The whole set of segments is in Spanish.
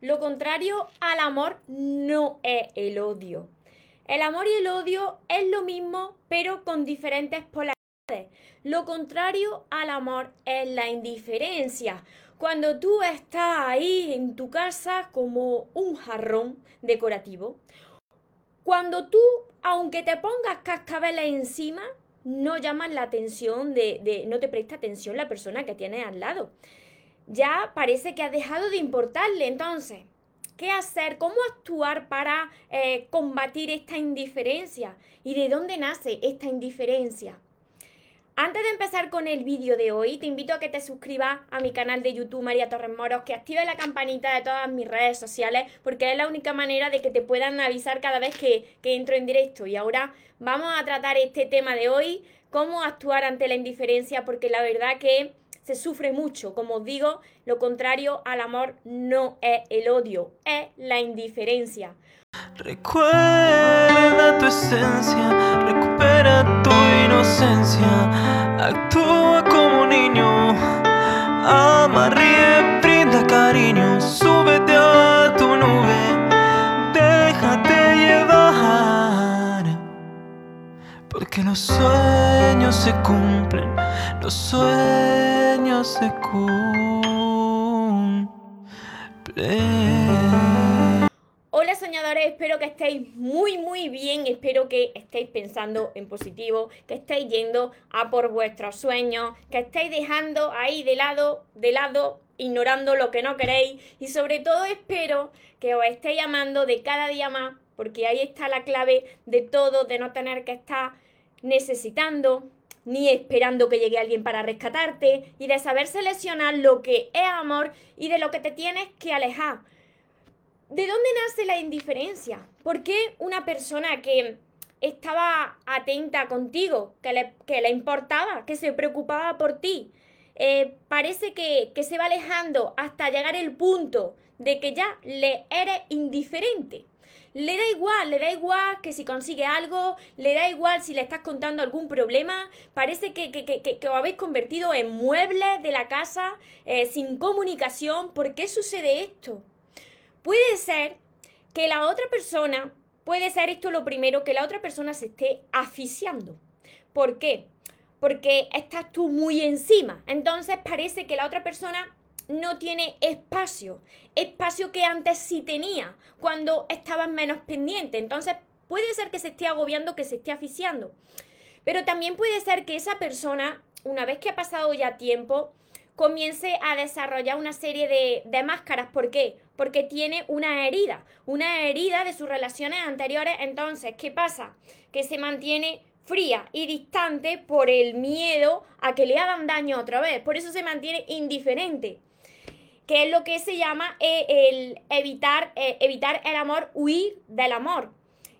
Lo contrario al amor no es el odio. El amor y el odio es lo mismo, pero con diferentes polaridades. Lo contrario al amor es la indiferencia. Cuando tú estás ahí en tu casa como un jarrón decorativo, cuando tú, aunque te pongas cascabeles encima, no llamas la atención de, no te presta atención la persona que tienes al lado ya parece que ha dejado de importarle. Entonces, ¿qué hacer? ¿Cómo actuar para eh, combatir esta indiferencia? ¿Y de dónde nace esta indiferencia? Antes de empezar con el vídeo de hoy, te invito a que te suscribas a mi canal de YouTube María Torres Moros, que active la campanita de todas mis redes sociales, porque es la única manera de que te puedan avisar cada vez que, que entro en directo. Y ahora vamos a tratar este tema de hoy, cómo actuar ante la indiferencia, porque la verdad que se sufre mucho. Como digo, lo contrario al amor no es el odio, es la indiferencia. Recuerda tu esencia, recupera tu inocencia, actúa como niño, ama, ríe, brinda cariño, porque los sueños se cumplen, los sueños se cumplen. Hola soñadores, espero que estéis muy muy bien, espero que estéis pensando en positivo, que estéis yendo a por vuestros sueños, que estéis dejando ahí de lado, de lado, ignorando lo que no queréis y sobre todo espero que os estéis llamando de cada día más, porque ahí está la clave de todo, de no tener que estar necesitando, ni esperando que llegue alguien para rescatarte, y de saber seleccionar lo que es amor y de lo que te tienes que alejar. ¿De dónde nace la indiferencia? ¿Por qué una persona que estaba atenta contigo, que le, que le importaba, que se preocupaba por ti, eh, parece que, que se va alejando hasta llegar el punto de que ya le eres indiferente? Le da igual, le da igual que si consigue algo, le da igual si le estás contando algún problema, parece que, que, que, que os habéis convertido en muebles de la casa eh, sin comunicación. ¿Por qué sucede esto? Puede ser que la otra persona, puede ser esto lo primero, que la otra persona se esté asfixiando. ¿Por qué? Porque estás tú muy encima. Entonces parece que la otra persona no tiene espacio, espacio que antes sí tenía, cuando estabas menos pendiente. Entonces, puede ser que se esté agobiando, que se esté asfixiando. Pero también puede ser que esa persona, una vez que ha pasado ya tiempo, comience a desarrollar una serie de, de, máscaras. ¿Por qué? Porque tiene una herida, una herida de sus relaciones anteriores. Entonces, ¿qué pasa? Que se mantiene fría y distante por el miedo a que le hagan daño otra vez. Por eso se mantiene indiferente que es lo que se llama eh, el evitar, eh, evitar el amor, huir del amor.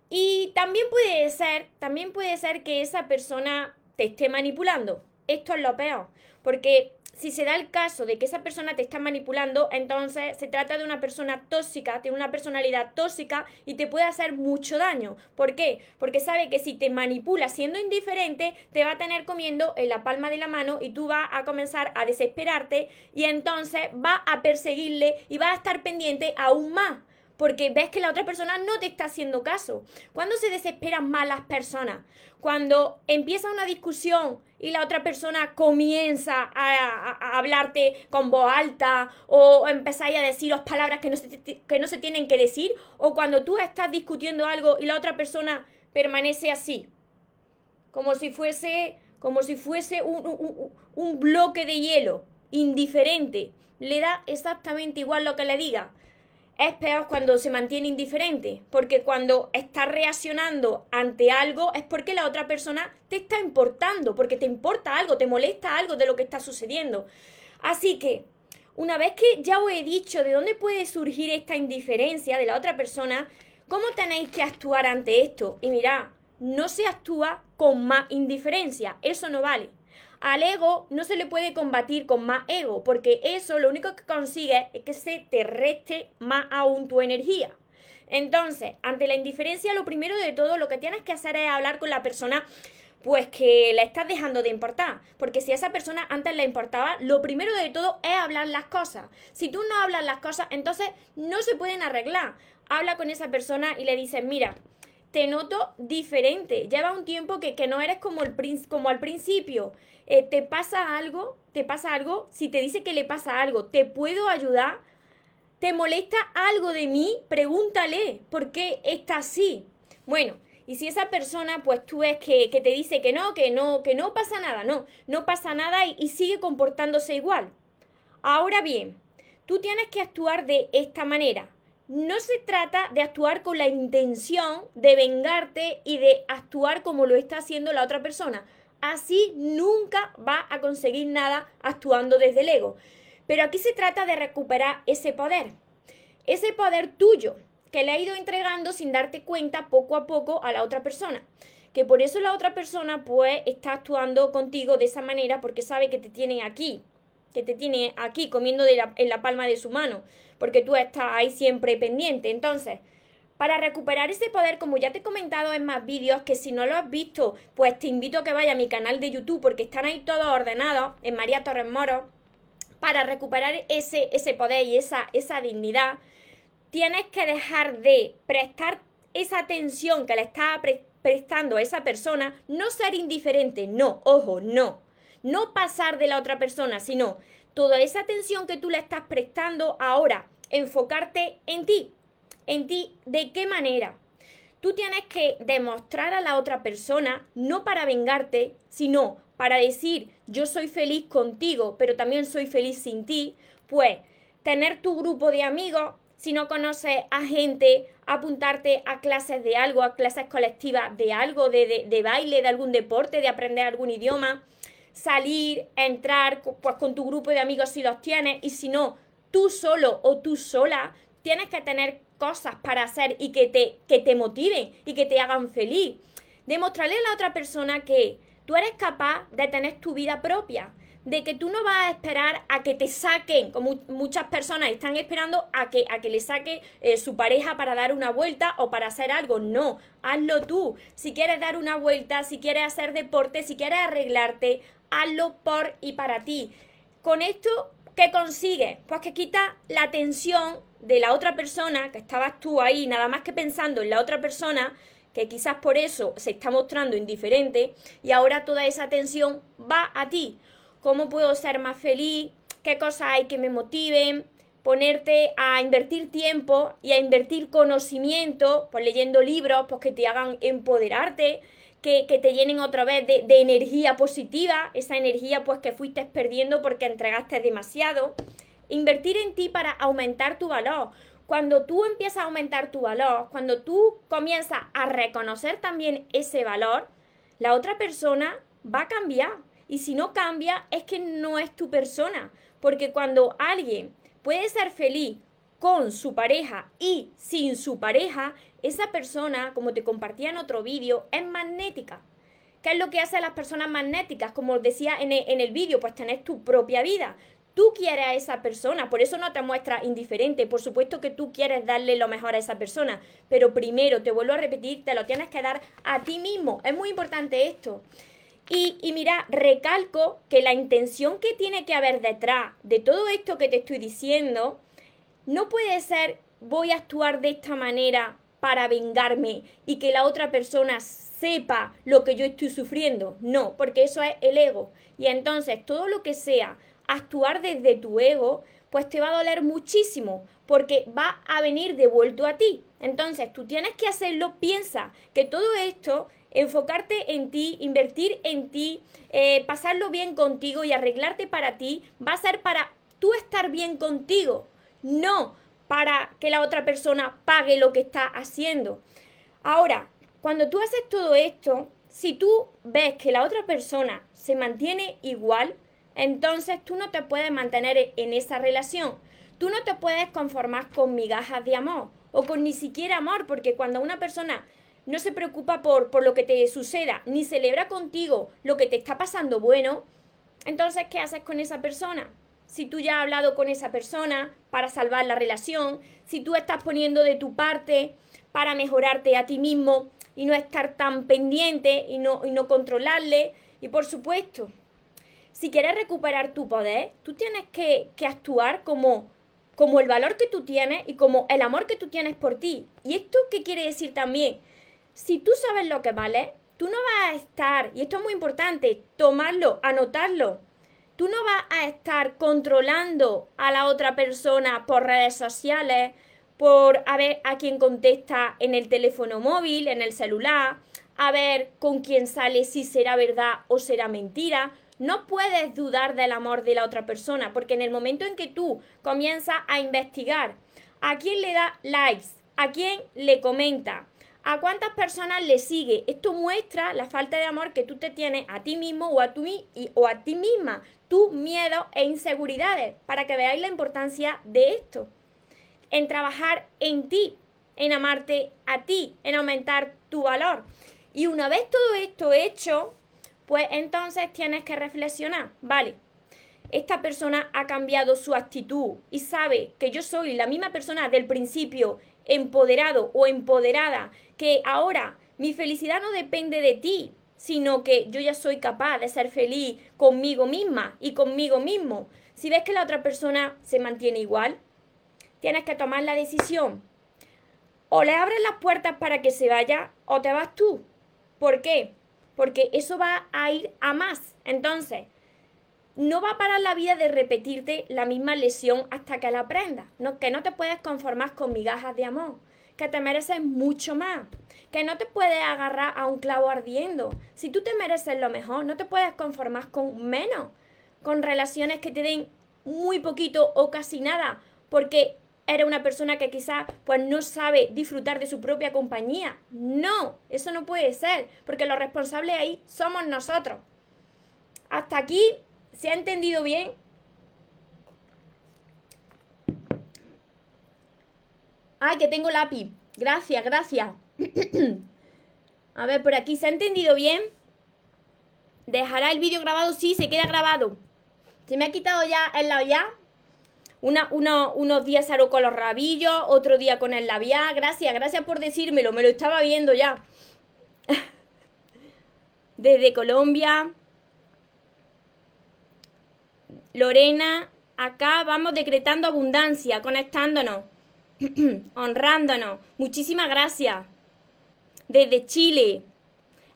Y también puede ser, también puede ser que esa persona te esté manipulando. Esto es lo peor, porque si se da el caso de que esa persona te está manipulando, entonces se trata de una persona tóxica, tiene una personalidad tóxica y te puede hacer mucho daño. ¿Por qué? Porque sabe que si te manipula siendo indiferente, te va a tener comiendo en la palma de la mano y tú vas a comenzar a desesperarte y entonces va a perseguirle y va a estar pendiente aún más porque ves que la otra persona no te está haciendo caso. ¿Cuándo se desesperan más las personas? Cuando empieza una discusión y la otra persona comienza a, hablarte con voz alta o empezáis a deciros palabras que no, se, que no se tienen que decir o cuando tú estás discutiendo algo y la otra persona permanece así, como si fuese, como si fuese un, un bloque de hielo, indiferente, le da exactamente igual lo que le diga es peor cuando se mantiene indiferente, porque cuando está reaccionando ante algo es porque la otra persona te está importando, porque te importa algo, te molesta algo de lo que está sucediendo. Así que, una vez que ya os he dicho de dónde puede surgir esta indiferencia de la otra persona, ¿cómo tenéis que actuar ante esto? Y mirad, no se actúa con más indiferencia, eso no vale. Al ego no se le puede combatir con más ego, porque eso lo único que consigue es que se te reste más aún tu energía. Entonces, ante la indiferencia, lo primero de todo, lo que tienes que hacer es hablar con la persona Pues que le estás dejando de importar. Porque si a esa persona antes le importaba, lo primero de todo es hablar las cosas. Si tú no hablas las cosas, entonces no se pueden arreglar. Habla con esa persona y le dices, mira, te noto diferente. Lleva un tiempo que, no eres como, el, como al principio. Eh, ¿Te pasa algo? ¿Te pasa algo? Si te dice que le pasa algo, ¿te puedo ayudar? ¿Te molesta algo de mí? Pregúntale, ¿por qué está así? Bueno, y si esa persona, pues tú ves que, te dice que no, que no, que no pasa nada, no, no pasa nada y sigue comportándose igual. Ahora bien, tú tienes que actuar de esta manera. No se trata de actuar con la intención de vengarte y de actuar como lo está haciendo la otra persona. Así nunca va a conseguir nada actuando desde el ego. Pero aquí se trata de recuperar ese poder, ese poder tuyo que le ha ido entregando sin darte cuenta poco a poco a la otra persona. Que por eso la otra persona pues está actuando contigo de esa manera porque sabe que te tiene aquí, que te tiene aquí comiendo en la palma de su mano, porque tú estás ahí siempre pendiente. Entonces, para recuperar ese poder, como ya te he comentado en más vídeos, que si no lo has visto, pues te invito a que vayas a mi canal de YouTube porque están ahí todos ordenados en María Torres Moro para recuperar ese, ese poder y esa, esa dignidad, tienes que dejar de prestar esa atención que le está prestando a esa persona, no ser indiferente, no, ojo, no. No pasar de la otra persona, sino toda esa atención que tú le estás prestando ahora, enfocarte en ti. En ti, ¿de qué manera? Tú tienes que demostrar a la otra persona, no para vengarte, sino para decir yo soy feliz contigo, pero también soy feliz sin ti, pues tener tu grupo de amigos, si no conoces a gente, apuntarte a clases de algo, a clases colectivas de algo, de, de, baile, de algún deporte, de aprender algún idioma, salir, entrar pues, con tu grupo de amigos si los tienes, y si no, tú solo o tú sola, tienes que tener cosas para hacer y que te, que te motiven y que te hagan feliz. Demostrarle a la otra persona que tú eres capaz de tener tu vida propia, de que tú no vas a esperar a que te saquen, como muchas personas están esperando a que, a que le saque eh, su pareja para dar una vuelta o para hacer algo. No, hazlo tú. Si quieres dar una vuelta, si quieres hacer deporte, si quieres arreglarte, hazlo por y para ti. Con esto, ¿qué consigues? Pues que quita la tensión de la otra persona, que estabas tú ahí nada más que pensando en la otra persona, que quizás por eso se está mostrando indiferente y ahora toda esa atención va a ti. ¿Cómo puedo ser más feliz? ¿Qué cosas hay que me motiven? Ponerte a invertir tiempo y a invertir conocimiento, pues leyendo libros, pues que te hagan empoderarte, que, te llenen otra vez de, energía positiva, esa energía pues que fuiste perdiendo porque entregaste demasiado. Invertir en ti para aumentar tu valor cuando tú empiezas a aumentar tu valor, cuando tú comienzas a reconocer también ese valor, la otra persona va a cambiar. Y si no cambia, es que no es tu persona. Porque cuando alguien puede ser feliz con su pareja y sin su pareja, esa persona, como te compartía en otro vídeo, es magnética. ¿Qué es lo que hacen las personas magnéticas? Como decía en el, en vídeo, pues tenés tu propia vida. Tú quieres a esa persona, por eso no te muestras indiferente. Por supuesto que tú quieres darle lo mejor a esa persona, pero primero, te vuelvo a repetir, te lo tienes que dar a ti mismo. Es muy importante esto. Y, y, mira, recalco que la intención que tiene que haber detrás de todo esto que te estoy diciendo no puede ser voy a actuar de esta manera para vengarme y que la otra persona sepa lo que yo estoy sufriendo. No, porque eso es el ego. Y entonces todo lo que sea actuar desde tu ego, pues te va a doler muchísimo porque va a venir devuelto a ti. Entonces, tú tienes que hacerlo, piensa que todo esto, enfocarte en ti, invertir en ti, eh, pasarlo bien contigo y arreglarte para ti, va a ser para tú estar bien contigo, no para que la otra persona pague lo que está haciendo. Ahora, cuando tú haces todo esto, si tú ves que la otra persona se mantiene igual, entonces tú no te puedes mantener en esa relación. Tú no te puedes conformar con migajas de amor o con ni siquiera amor, porque cuando una persona no se preocupa por, por lo que te suceda, ni celebra contigo lo que te está pasando bueno, entonces, ¿qué haces con esa persona? Si tú ya has hablado con esa persona para salvar la relación, si tú estás poniendo de tu parte para mejorarte a ti mismo, y no estar tan pendiente y no, y no controlarle. Y por supuesto, si quieres recuperar tu poder, tú tienes que, que actuar como, como el valor que tú tienes y como el amor que tú tienes por ti. ¿Y esto qué quiere decir también? Si tú sabes lo que vale, tú no vas a estar, y esto es muy importante, tomarlo, anotarlo. Tú no vas a estar controlando a la otra persona por redes sociales, por a ver a quién contesta en el teléfono móvil, en el celular, a ver con quién sale, si será verdad o será mentira. No puedes dudar del amor de la otra persona, porque en el momento en que tú comienzas a investigar a quién le da likes, a quién le comenta, a cuántas personas le sigue, esto muestra la falta de amor que tú te tienes a ti mismo o a, o a ti misma, tus miedos e inseguridades, para que veáis la importancia de esto en trabajar en ti, en amarte a ti, en aumentar tu valor. Y una vez todo esto hecho, pues entonces tienes que reflexionar, vale, esta persona ha cambiado su actitud y sabe que yo soy la misma persona del principio, empoderado o empoderada, que ahora mi felicidad no depende de ti, sino que yo ya soy capaz de ser feliz conmigo misma y conmigo mismo. Si ves que la otra persona se mantiene igual, tienes que tomar la decisión. O le abres las puertas para que se vaya o te vas tú. ¿Por qué? Porque eso va a ir a más. Entonces, no va a parar la vida de repetirte la misma lesión hasta que la aprendas. No, que no te puedes conformar con migajas de amor. Que te mereces mucho más. Que no te puedes agarrar a un clavo ardiendo. Si tú te mereces lo mejor, no te puedes conformar con menos. Con relaciones que te den muy poquito o casi nada. Porque eres una persona que quizás pues no sabe disfrutar de su propia compañía. No, eso no puede ser, porque los responsables ahí somos nosotros. Hasta aquí, ¿se ha entendido bien? Ay, que tengo lápiz. Gracias, gracias. A ver, por aquí, ¿se ha entendido bien? ¿Dejará el vídeo grabado? Sí, se queda grabado. Se me ha quitado ya el lado ya. Una, unos días salgo con los rabillos, otro día con el labial. Gracias, gracias por decírmelo, me lo estaba viendo ya. Desde Colombia. Lorena, acá vamos decretando abundancia, conectándonos, honrándonos. Muchísimas gracias. Desde Chile.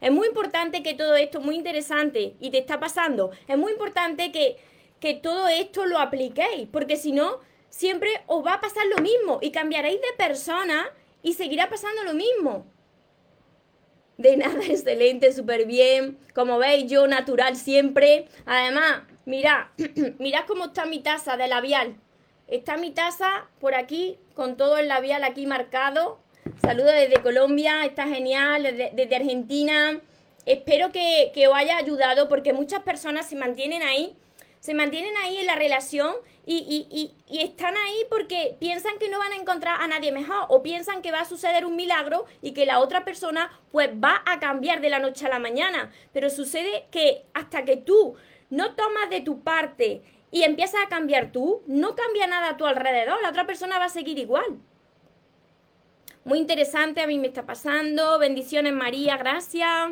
Es muy importante que todo esto, muy interesante, y te está pasando, es muy importante que que todo esto lo apliquéis, porque si no, siempre os va a pasar lo mismo y cambiaréis de persona y seguirá pasando lo mismo. De nada, excelente, súper bien. Como veis, yo natural siempre. Además, mirad, mirad cómo está mi taza de labial. Está mi taza por aquí, con todo el labial aquí marcado. Saludos desde Colombia, está genial, desde, Argentina. Espero que, que os haya ayudado porque muchas personas se mantienen ahí se mantienen ahí en la relación y, están ahí porque piensan que no van a encontrar a nadie mejor o piensan que va a suceder un milagro y que la otra persona pues va a cambiar de la noche a la mañana. Pero sucede que hasta que tú no tomas de tu parte y empiezas a cambiar tú, no cambia nada a tu alrededor, la otra persona va a seguir igual. Muy interesante, a mí me está pasando. Bendiciones María, gracias.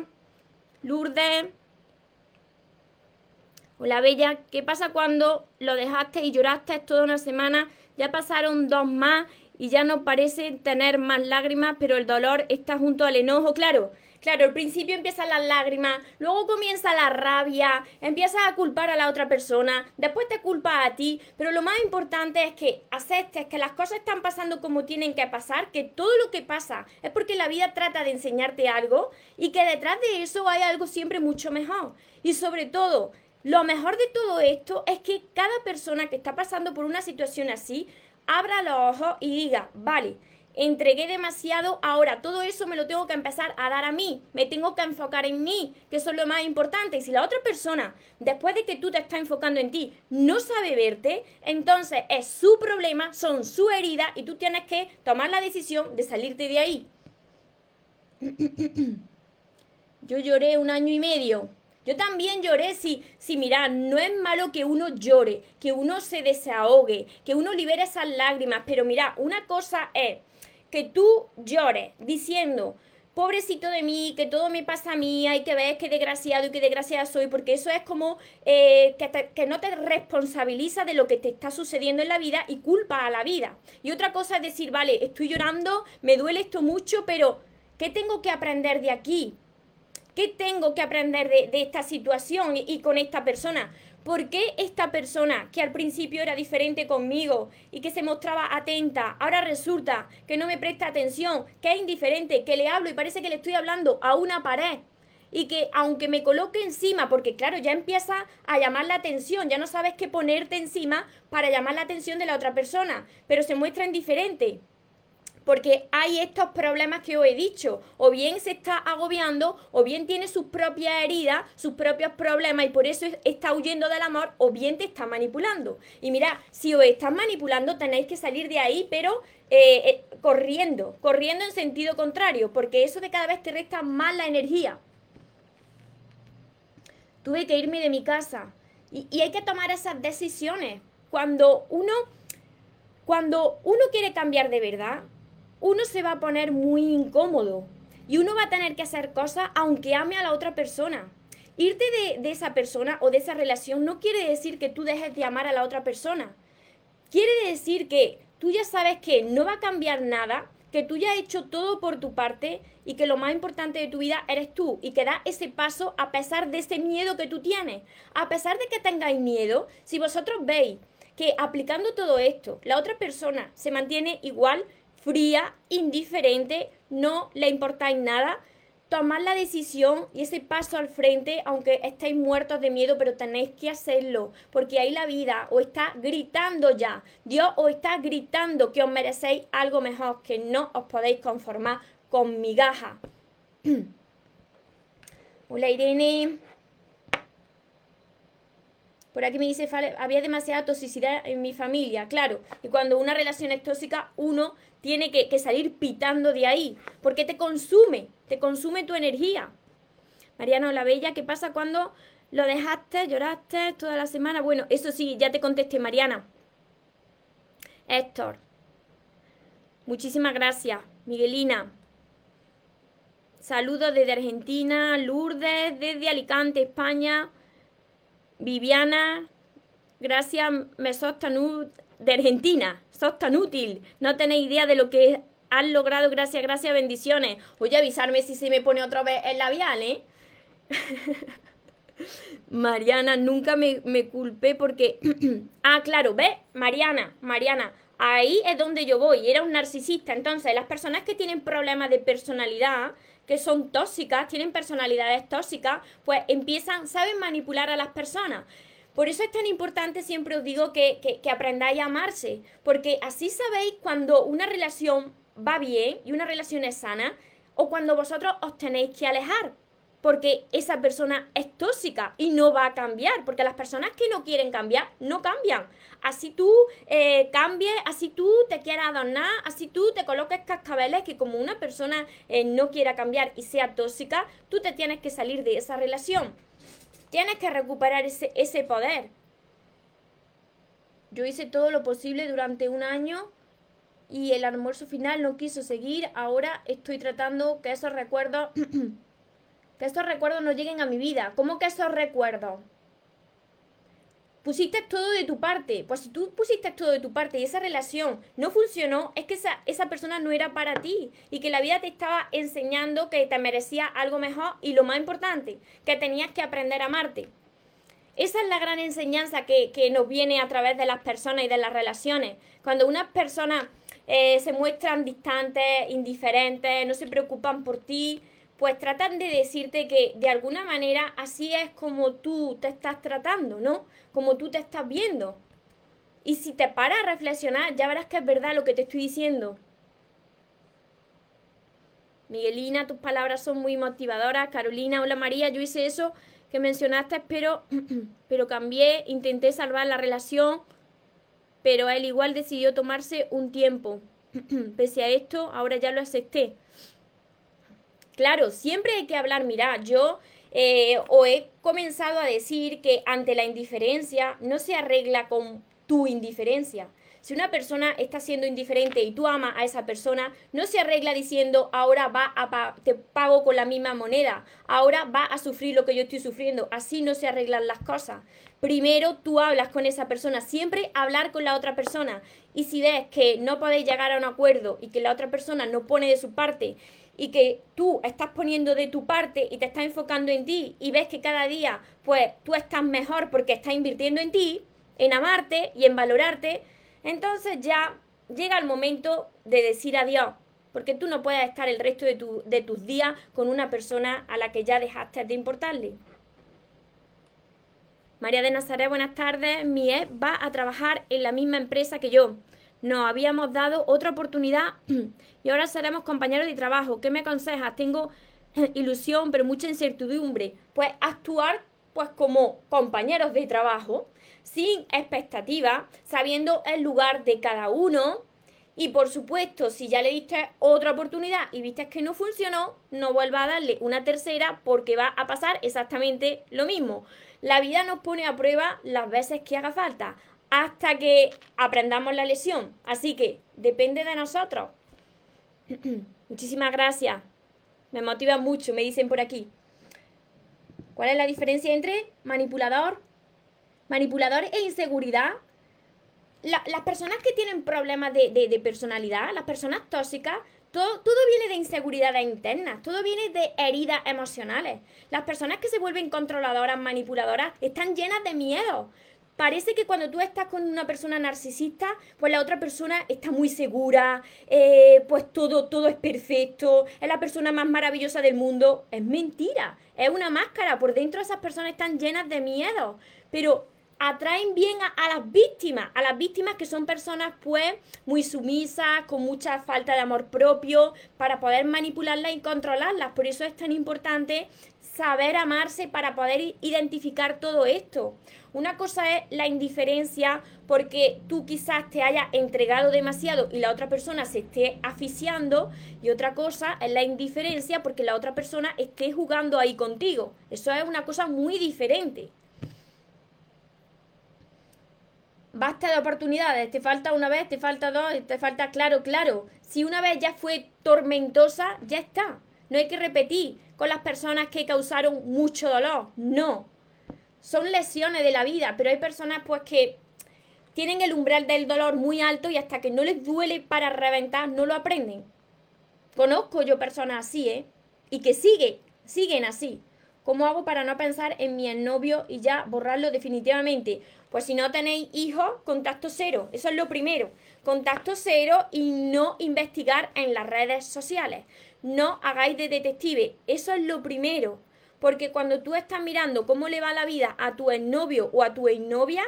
Lourdes. Hola Bella, ¿qué pasa cuando lo dejaste y lloraste toda una semana? Ya pasaron dos más y ya no parece tener más lágrimas, pero el dolor está junto al enojo. Claro, claro, al principio empiezan las lágrimas, luego comienza la rabia, empiezas a culpar a la otra persona, después te culpa a ti, pero lo más importante es que aceptes que las cosas están pasando como tienen que pasar, que todo lo que pasa es porque la vida trata de enseñarte algo y que detrás de eso hay algo siempre mucho mejor. Y sobre todo, lo mejor de todo esto es que cada persona que está pasando por una situación así, abra los ojos y diga, vale, entregué demasiado, ahora todo eso me lo tengo que empezar a dar a mí, me tengo que enfocar en mí, que eso es lo más importante. Y si la otra persona, después de que tú te estás enfocando en ti, no sabe verte, entonces es su problema, son su herida y tú tienes que tomar la decisión de salirte de ahí. Yo lloré un año y medio yo también lloré, sí, sí, mira, no es malo que uno llore, que uno se desahogue, que uno libere esas lágrimas, pero mira, una cosa es que tú llores diciendo, pobrecito de mí, que todo me pasa a mí, hay que ver qué desgraciado y qué desgraciada soy, porque eso es como eh, que, que, no te responsabiliza de lo que te está sucediendo en la vida y culpa a la vida. Y otra cosa es decir, vale, estoy llorando, me duele esto mucho, pero ¿qué tengo que aprender de aquí? ¿Qué tengo que aprender de, esta situación y, con esta persona? ¿Por qué esta persona que al principio era diferente conmigo y que se mostraba atenta, ahora resulta que no me presta atención, que es indiferente, que le hablo y parece que le estoy hablando a una pared? Y que aunque me coloque encima, porque claro, ya empieza a llamar la atención, ya no sabes qué ponerte encima para llamar la atención de la otra persona, pero se muestra indiferente porque hay estos problemas que os he dicho. O bien se está agobiando, o bien tiene sus propias heridas, sus propios problemas y por eso está huyendo del amor, o bien te está manipulando. Y mira, si os están manipulando, tenéis que salir de ahí, pero eh, eh, corriendo, corriendo en sentido contrario, porque eso de cada vez te resta más la energía. Tuve que irme de mi casa. Y, y hay que tomar esas decisiones. Cuando uno, cuando uno quiere cambiar de verdad, uno se va a poner muy incómodo y uno va a tener que hacer cosas aunque ame a la otra persona. Irte de, esa persona o de esa relación no quiere decir que tú dejes de amar a la otra persona. Quiere decir que tú ya sabes que no va a cambiar nada, que tú ya has hecho todo por tu parte y que lo más importante de tu vida eres tú y que das ese paso a pesar de ese miedo que tú tienes. A pesar de que tengáis miedo, si vosotros veis que aplicando todo esto, la otra persona se mantiene igual, fría, indiferente, no le importáis nada, tomad la decisión y ese paso al frente, aunque estéis muertos de miedo, pero tenéis que hacerlo, porque ahí la vida os está gritando ya. Dios os está gritando que os merecéis algo mejor, que no os podéis conformar con migaja. Hola Irene. Por aquí me dice, había demasiada toxicidad en mi familia. Claro, y cuando una relación es tóxica, uno tiene que, salir pitando de ahí, porque te consume, te consume tu energía. Mariano La Bella, ¿qué pasa cuando lo dejaste, lloraste toda la semana? Bueno, eso sí, ya te contesté, Mariana. Héctor, muchísimas gracias. Miguelina, saludos desde Argentina. Lourdes, desde Alicante, España. Viviana, gracias. Mesostanud de Argentina. Sos tan útil. No tenéis idea de lo que han logrado. Gracias, gracias, bendiciones. Voy a avisarme si se me pone otra vez el labial, ¿eh? Mariana, nunca me, me culpé porque... ah, claro, ¿ves? Mariana, Mariana, ahí es donde yo voy. Era un narcisista. Entonces, las personas que tienen problemas de personalidad, que son tóxicas, tienen personalidades tóxicas, pues empiezan, saben manipular a las personas. Por eso es tan importante, siempre os digo, que, que, aprendáis a amarse, porque así sabéis cuando una relación va bien y una relación es sana, o cuando vosotros os tenéis que alejar, porque esa persona es tóxica y no va a cambiar, porque las personas que no quieren cambiar, no cambian. Así tú eh, cambies, así tú te quieras adornar, así tú te coloques cascabeles, que como una persona eh, no quiera cambiar y sea tóxica, tú te tienes que salir de esa relación. Tienes que recuperar ese, ese poder. Yo hice todo lo posible durante un año y el almuerzo final no quiso seguir. Ahora estoy tratando que esos recuerdos, que esos recuerdos no lleguen a mi vida. ¿Cómo que esos recuerdos? pusiste todo de tu parte. Pues si tú pusiste todo de tu parte y esa relación no funcionó, es que esa, esa persona no era para ti y que la vida te estaba enseñando que te merecía algo mejor y lo más importante, que tenías que aprender a amarte. Esa es la gran enseñanza que, nos viene a través de las personas y de las relaciones. Cuando unas personas eh, se muestran distantes, indiferentes, no se preocupan por ti, pues tratan de decirte que de alguna manera así es como tú te estás tratando, ¿no? Como tú te estás viendo. Y si te paras a reflexionar, ya verás que es verdad lo que te estoy diciendo. Miguelina, tus palabras son muy motivadoras. Carolina, hola María, yo hice eso que mencionaste, pero, pero cambié, intenté salvar la relación, pero él igual decidió tomarse un tiempo. Pese a esto, ahora ya lo acepté. Claro, siempre hay que hablar, mira, yo eh, o he comenzado a decir que ante la indiferencia no se arregla con tu indiferencia, Si una persona está siendo indiferente y tú amas a esa persona, no se arregla diciendo ahora va a te pago con la misma moneda, ahora va a sufrir lo que yo estoy sufriendo. Así no se arreglan las cosas. Primero tú hablas con esa persona, siempre hablar con la otra persona. Y si ves que no podéis llegar a un acuerdo y que la otra persona no pone de su parte y que tú estás poniendo de tu parte y te estás enfocando en ti y ves que cada día pues tú estás mejor porque estás invirtiendo en ti, en amarte y en valorarte, entonces ya llega el momento de decir adiós, porque tú no puedes estar el resto de, tu, de tus días con una persona a la que ya dejaste de importarle. María de Nazaret, buenas tardes. Mi ex va a trabajar en la misma empresa que yo. Nos habíamos dado otra oportunidad y ahora seremos compañeros de trabajo. ¿Qué me aconsejas? Tengo ilusión, pero mucha incertidumbre. Pues actuar pues como compañeros de trabajo sin expectativa, sabiendo el lugar de cada uno. Y por supuesto, si ya le diste otra oportunidad y viste que no funcionó, no vuelva a darle una tercera porque va a pasar exactamente lo mismo. La vida nos pone a prueba las veces que haga falta hasta que aprendamos la lesión. Así que depende de nosotros. Muchísimas gracias. Me motiva mucho, me dicen por aquí. ¿Cuál es la diferencia entre manipulador manipulador e inseguridad. las personas que tienen problemas de, personalidad, las personas tóxicas, todo, todo, viene de inseguridades internas, todo viene de heridas emocionales. Las personas que se vuelven controladoras, manipuladoras, están llenas de miedo. Parece que cuando tú estás con una persona narcisista, pues la otra persona está muy segura, eh, pues todo, todo es perfecto, es la persona más maravillosa del mundo. Es mentira, es una máscara. Por dentro esas personas están llenas de miedo. Pero atraen bien a, las víctimas, a las víctimas que son personas pues muy sumisas, con mucha falta de amor propio, para poder manipularlas y controlarlas. Por eso es tan importante saber amarse para poder identificar todo esto. Una cosa es la indiferencia porque tú quizás te hayas entregado demasiado y la otra persona se esté asfixiando y otra cosa es la indiferencia porque la otra persona esté jugando ahí contigo. Eso es una cosa muy diferente. basta de oportunidades, te falta una vez, te falta dos, te falta claro, claro. Si una vez ya fue tormentosa, ya está. No hay que repetir con las personas que causaron mucho dolor, no. Son lesiones de la vida, pero hay personas pues que tienen el umbral del dolor muy alto y hasta que no les duele para reventar, no lo aprenden. Conozco yo personas así, ¿eh? Y que siguen, siguen así. ¿Cómo hago para no pensar en mi novio y ya borrarlo definitivamente? Pues si no tenéis hijos, contacto cero. Eso es lo primero. Contacto cero y no investigar en las redes sociales. No hagáis de detective. Eso es lo primero. Porque cuando tú estás mirando cómo le va la vida a tu exnovio o a tu exnovia,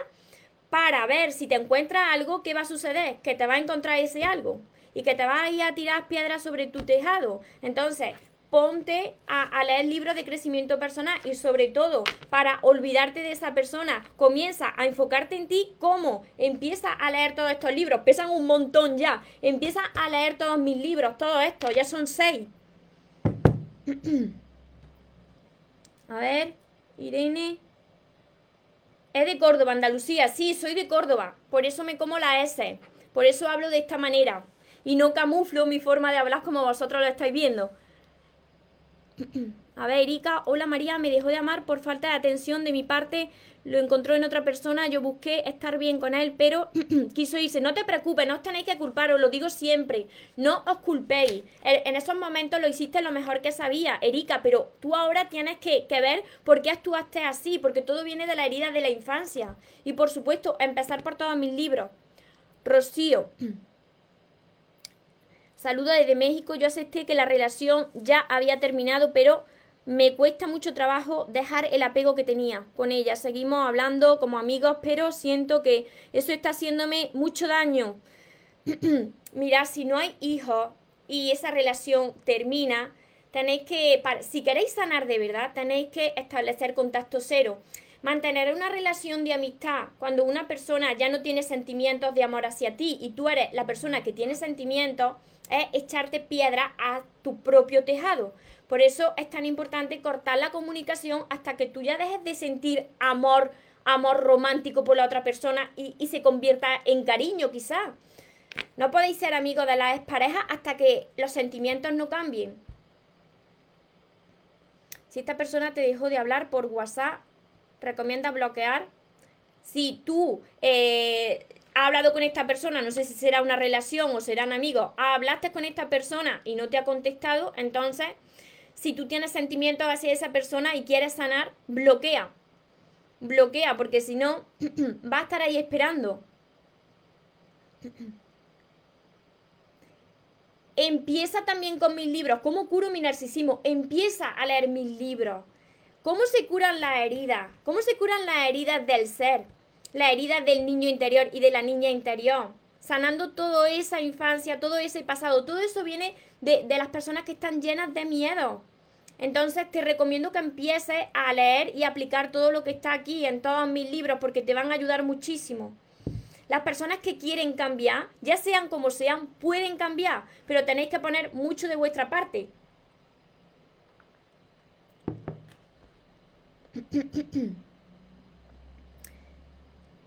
para ver si te encuentras algo, ¿qué va a suceder? Que te va a encontrar ese algo y que te va a ir a tirar piedras sobre tu tejado. Entonces, ponte a, leer libros de crecimiento personal y sobre todo para olvidarte de esa persona, comienza a enfocarte en ti, ¿cómo? Empieza a leer todos estos libros, pesan un montón ya, empieza a leer todos mis libros, todo esto, ya son seis. a ver, Irene. Es de Córdoba, Andalucía, sí, soy de Córdoba, por eso me como la S, por eso hablo de esta manera y no camuflo mi forma de hablar como vosotros lo estáis viendo. A ver, Erika, hola María, me dejó de amar por falta de atención de mi parte, lo encontró en otra persona, yo busqué estar bien con él, pero quiso irse. No te preocupes, no os tenéis que culpar, os lo digo siempre, no os culpéis. En esos momentos lo hiciste lo mejor que sabía, Erika, pero tú ahora tienes que, que ver por qué actuaste así, porque todo viene de la herida de la infancia. Y por supuesto, empezar por todos mis libros. Rocío. Saludo desde México. Yo acepté que la relación ya había terminado, pero me cuesta mucho trabajo dejar el apego que tenía con ella. Seguimos hablando como amigos, pero siento que eso está haciéndome mucho daño. Mira, si no hay hijos y esa relación termina, tenéis que, si queréis sanar de verdad, tenéis que establecer contacto cero. Mantener una relación de amistad cuando una persona ya no tiene sentimientos de amor hacia ti y tú eres la persona que tiene sentimientos, es echarte piedra a tu propio tejado. Por eso es tan importante cortar la comunicación hasta que tú ya dejes de sentir amor amor romántico por la otra persona y, se convierta en cariño quizás. No podéis ser amigos de las parejas hasta que los sentimientos no cambien. Si esta persona te dejó de hablar por WhatsApp, recomienda bloquear. Si tú eh, has hablado con esta persona, no sé si será una relación o serán amigos, hablaste con esta persona y no te ha contestado, entonces, si tú tienes sentimientos hacia esa persona y quieres sanar, bloquea. Bloquea, porque si no, va a estar ahí esperando. Empieza también con mis libros. ¿Cómo curo mi narcisismo? Empieza a leer mis libros. ¿Cómo se curan las heridas? ¿Cómo se curan las heridas del ser? Las heridas del niño interior y de la niña interior. Sanando toda esa infancia, todo ese pasado. Todo eso viene de, de las personas que están llenas de miedo. Entonces te recomiendo que empieces a leer y aplicar todo lo que está aquí en todos mis libros porque te van a ayudar muchísimo. Las personas que quieren cambiar, ya sean como sean, pueden cambiar, pero tenéis que poner mucho de vuestra parte.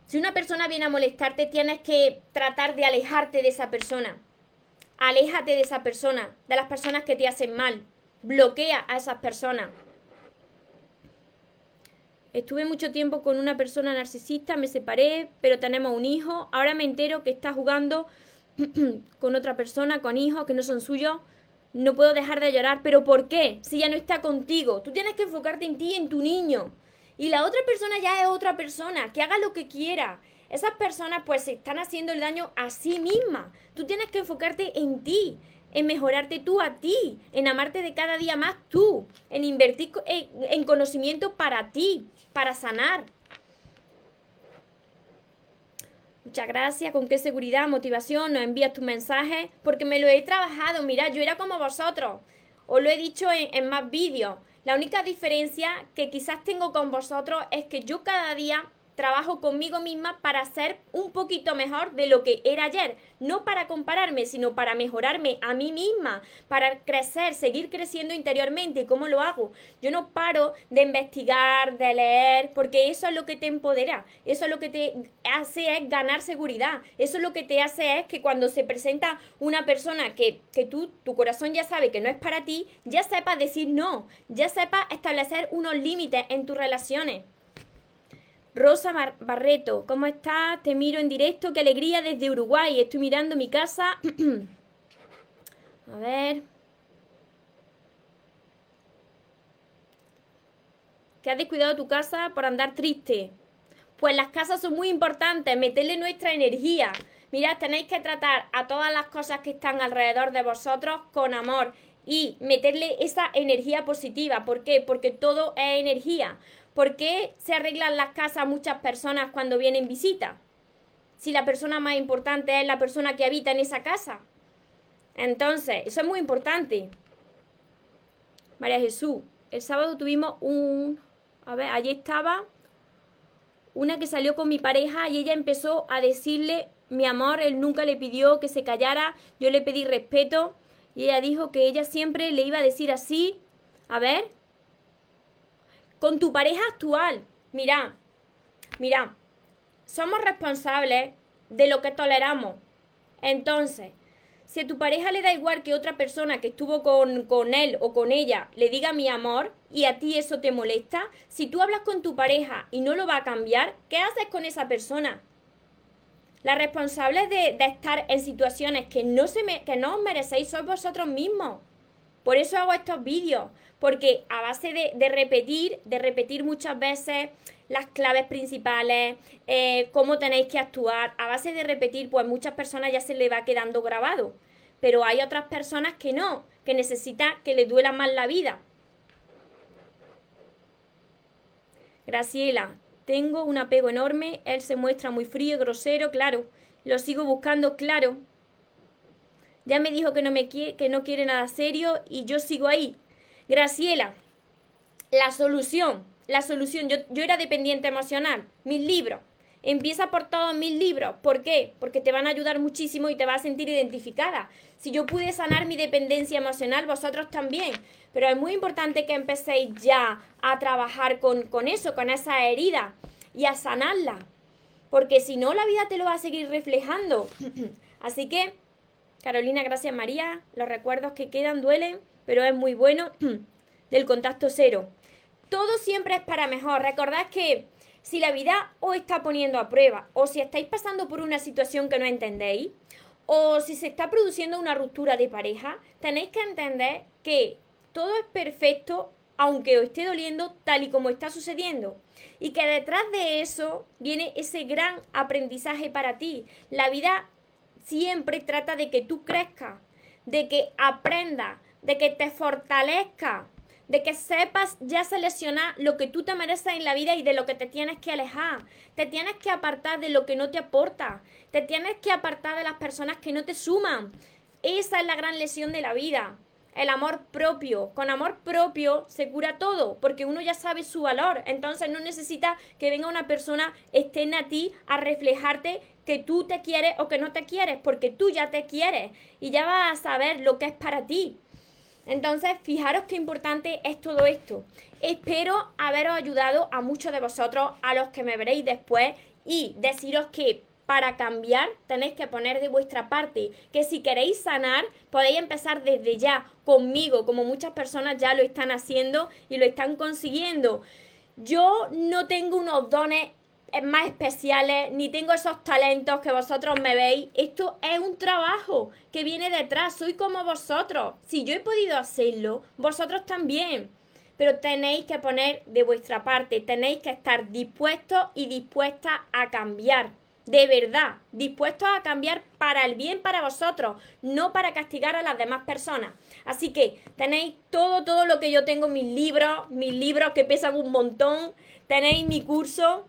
Si una persona viene a molestarte, tienes que tratar de alejarte de esa persona. Aléjate de esa persona, de las personas que te hacen mal. Bloquea a esas personas. Estuve mucho tiempo con una persona narcisista, me separé, pero tenemos un hijo. Ahora me entero que está jugando con otra persona, con hijos que no son suyos. No puedo dejar de llorar, pero ¿por qué? Si ya no está contigo. Tú tienes que enfocarte en ti en tu niño. Y la otra persona ya es otra persona, que haga lo que quiera. Esas personas pues se están haciendo el daño a sí mismas. Tú tienes que enfocarte en ti, en mejorarte tú a ti, en amarte de cada día más tú, en invertir en, en conocimiento para ti, para sanar. Muchas gracias. ¿Con qué seguridad, motivación nos envías tu mensaje? Porque me lo he trabajado. Mira, yo era como vosotros. Os lo he dicho en, en más vídeos. La única diferencia que quizás tengo con vosotros es que yo cada día trabajo conmigo misma para ser un poquito mejor de lo que era ayer. No para compararme, sino para mejorarme a mí misma, para crecer, seguir creciendo interiormente. ¿Cómo lo hago? Yo no paro de investigar, de leer, porque eso es lo que te empodera. Eso es lo que te hace es ganar seguridad. Eso es lo que te hace es que cuando se presenta una persona que, que tú, tu corazón ya sabe que no es para ti, ya sepas decir no, ya sepas establecer unos límites en tus relaciones. Rosa Barreto, ¿cómo estás? Te miro en directo, qué alegría desde Uruguay. Estoy mirando mi casa. A ver. Que has descuidado tu casa por andar triste. Pues las casas son muy importantes, meterle nuestra energía. Mirad, tenéis que tratar a todas las cosas que están alrededor de vosotros con amor y meterle esa energía positiva. ¿Por qué? Porque todo es energía. ¿Por qué se arreglan las casas muchas personas cuando vienen visita? Si la persona más importante es la persona que habita en esa casa. Entonces, eso es muy importante. María Jesús, el sábado tuvimos un... A ver, allí estaba una que salió con mi pareja y ella empezó a decirle, mi amor, él nunca le pidió que se callara, yo le pedí respeto y ella dijo que ella siempre le iba a decir así. A ver, con tu pareja actual. Mira, mira, somos responsables de lo que toleramos. Entonces, si a tu pareja le da igual que otra persona que estuvo con, con, él o con ella le diga mi amor y a ti eso te molesta, si tú hablas con tu pareja y no lo va a cambiar, ¿qué haces con esa persona? La responsable de, de estar en situaciones que no, se que no os merecéis sois vosotros mismos. Por eso hago estos vídeos, porque a base de, repetir, de repetir muchas veces las claves principales, eh, cómo tenéis que actuar, a base de repetir, pues muchas personas ya se le va quedando grabado. Pero hay otras personas que no, que necesitan que les duela más la vida. Graciela, tengo un apego enorme, él se muestra muy frío y grosero, claro. Lo sigo buscando, claro. Ya me dijo que no, me quiere, que no quiere nada serio y yo sigo ahí. Graciela, la solución, la solución, yo, yo era dependiente emocional, mis libros. Empieza por todos mis libros. ¿Por qué? Porque te van a ayudar muchísimo y te vas a sentir identificada. Si yo pude sanar mi dependencia emocional, vosotros también. Pero es muy importante que empecéis ya a trabajar con, con eso, con esa herida. y a sanarla. Porque si no, la vida te lo va a seguir reflejando. Así que, Carolina, gracias María. Los recuerdos que quedan duelen, pero es muy bueno del contacto cero. Todo siempre es para mejor. Recordad que si la vida os está poniendo a prueba o si estáis pasando por una situación que no entendéis o si se está produciendo una ruptura de pareja, tenéis que entender que todo es perfecto aunque os esté doliendo tal y como está sucediendo. Y que detrás de eso viene ese gran aprendizaje para ti. La vida siempre trata de que tú crezcas, de que aprendas, de que te fortalezca, de que sepas ya seleccionar lo que tú te mereces en la vida y de lo que te tienes que alejar. Te tienes que apartar de lo que no te aporta. Te tienes que apartar de las personas que no te suman. Esa es la gran lesión de la vida. El amor propio. Con amor propio se cura todo, porque uno ya sabe su valor. Entonces no necesita que venga una persona externa a ti a reflejarte que tú te quieres o que no te quieres, porque tú ya te quieres y ya vas a saber lo que es para ti. Entonces, fijaros qué importante es todo esto. Espero haberos ayudado a muchos de vosotros, a los que me veréis después, y deciros que para cambiar tenéis que poner de vuestra parte, que si queréis sanar podéis empezar desde ya conmigo, como muchas personas ya lo están haciendo y lo están consiguiendo. Yo no tengo unos dones más especiales, ni tengo esos talentos que vosotros me veis. Esto es un trabajo que viene detrás. Soy como vosotros. Si yo he podido hacerlo, vosotros también. Pero tenéis que poner de vuestra parte, tenéis que estar dispuestos y dispuestas a cambiar. De verdad, dispuestos a cambiar para el bien para vosotros, no para castigar a las demás personas. Así que tenéis todo, todo lo que yo tengo, mis libros, mis libros que pesan un montón, tenéis mi curso,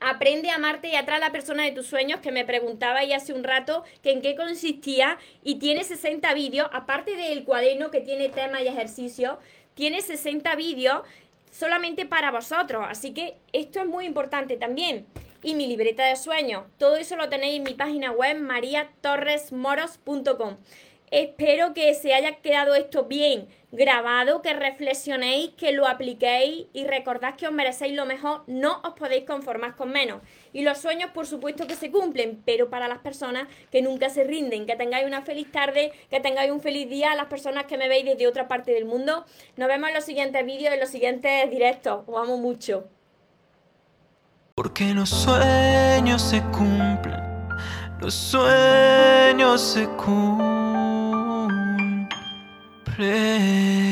Aprende a amarte y atrae a la persona de tus sueños, que me preguntaba ahí hace un rato que en qué consistía y tiene 60 vídeos, aparte del cuaderno que tiene tema y ejercicio, tiene 60 vídeos solamente para vosotros, así que esto es muy importante también. Y mi libreta de sueños, todo eso lo tenéis en mi página web mariatorresmoros.com. Espero que se haya quedado esto bien grabado, que reflexionéis, que lo apliquéis y recordad que os merecéis lo mejor, no os podéis conformar con menos. Y los sueños, por supuesto, que se cumplen, pero para las personas que nunca se rinden, que tengáis una feliz tarde, que tengáis un feliz día a las personas que me veis desde otra parte del mundo. Nos vemos en los siguientes vídeos, en los siguientes directos. Os amo mucho. Porque los sueños se cumplen, los sueños se cumplen. pray.